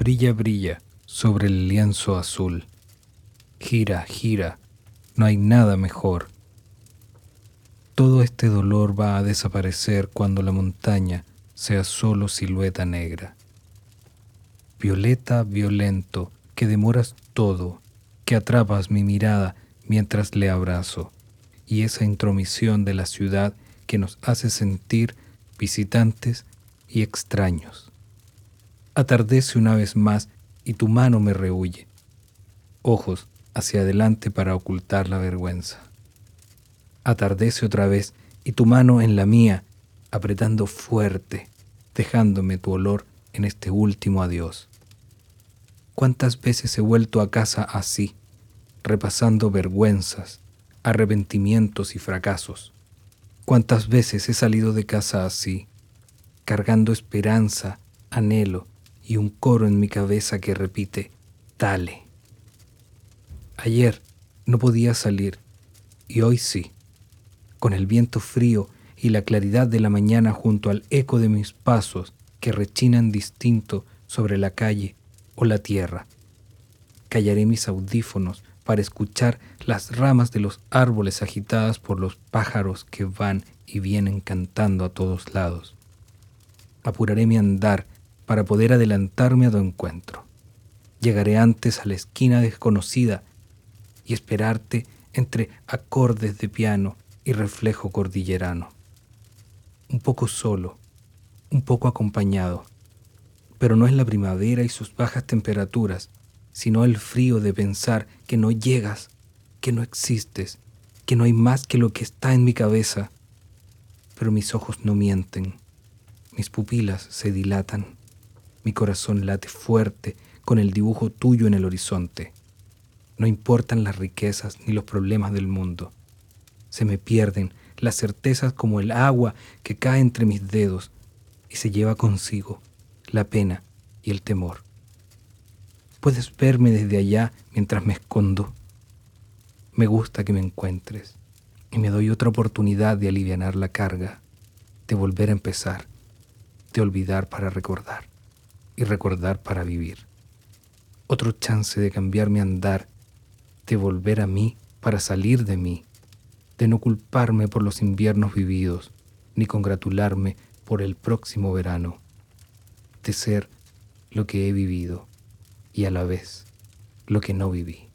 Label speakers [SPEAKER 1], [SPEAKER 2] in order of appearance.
[SPEAKER 1] brilla, brilla sobre el lienzo azul. Gira, gira, no hay nada mejor. Todo este dolor va a desaparecer cuando la montaña sea solo silueta negra. Violeta, violento, que demoras todo, que atrapas mi mirada mientras le abrazo, y esa intromisión de la ciudad que nos hace sentir visitantes y extraños. Atardece una vez más y tu mano me rehuye. Ojos hacia adelante para ocultar la vergüenza. Atardece otra vez y tu mano en la mía, apretando fuerte, dejándome tu olor en este último adiós. ¿Cuántas veces he vuelto a casa así, repasando vergüenzas, arrepentimientos y fracasos? ¿Cuántas veces he salido de casa así, cargando esperanza, anhelo y un coro en mi cabeza que repite, dale? Ayer no podía salir y hoy sí, con el viento frío y la claridad de la mañana junto al eco de mis pasos que rechinan distinto sobre la calle o la tierra. Callaré mis audífonos para escuchar las ramas de los árboles agitadas por los pájaros que van y vienen cantando a todos lados. Apuraré mi andar para poder adelantarme a tu encuentro. Llegaré antes a la esquina desconocida y esperarte entre acordes de piano y reflejo cordillerano. Un poco solo, un poco acompañado, pero no es la primavera y sus bajas temperaturas, sino el frío de pensar que no llegas, que no existes, que no hay más que lo que está en mi cabeza. Pero mis ojos no mienten, mis pupilas se dilatan, mi corazón late fuerte con el dibujo tuyo en el horizonte. No importan las riquezas ni los problemas del mundo. Se me pierden las certezas como el agua que cae entre mis dedos y se lleva consigo la pena y el temor. Puedes verme desde allá mientras me escondo. Me gusta que me encuentres y me doy otra oportunidad de aliviar la carga, de volver a empezar, de olvidar para recordar y recordar para vivir. Otro chance de cambiar mi andar de volver a mí para salir de mí, de no culparme por los inviernos vividos, ni congratularme por el próximo verano, de ser lo que he vivido y a la vez lo que no viví.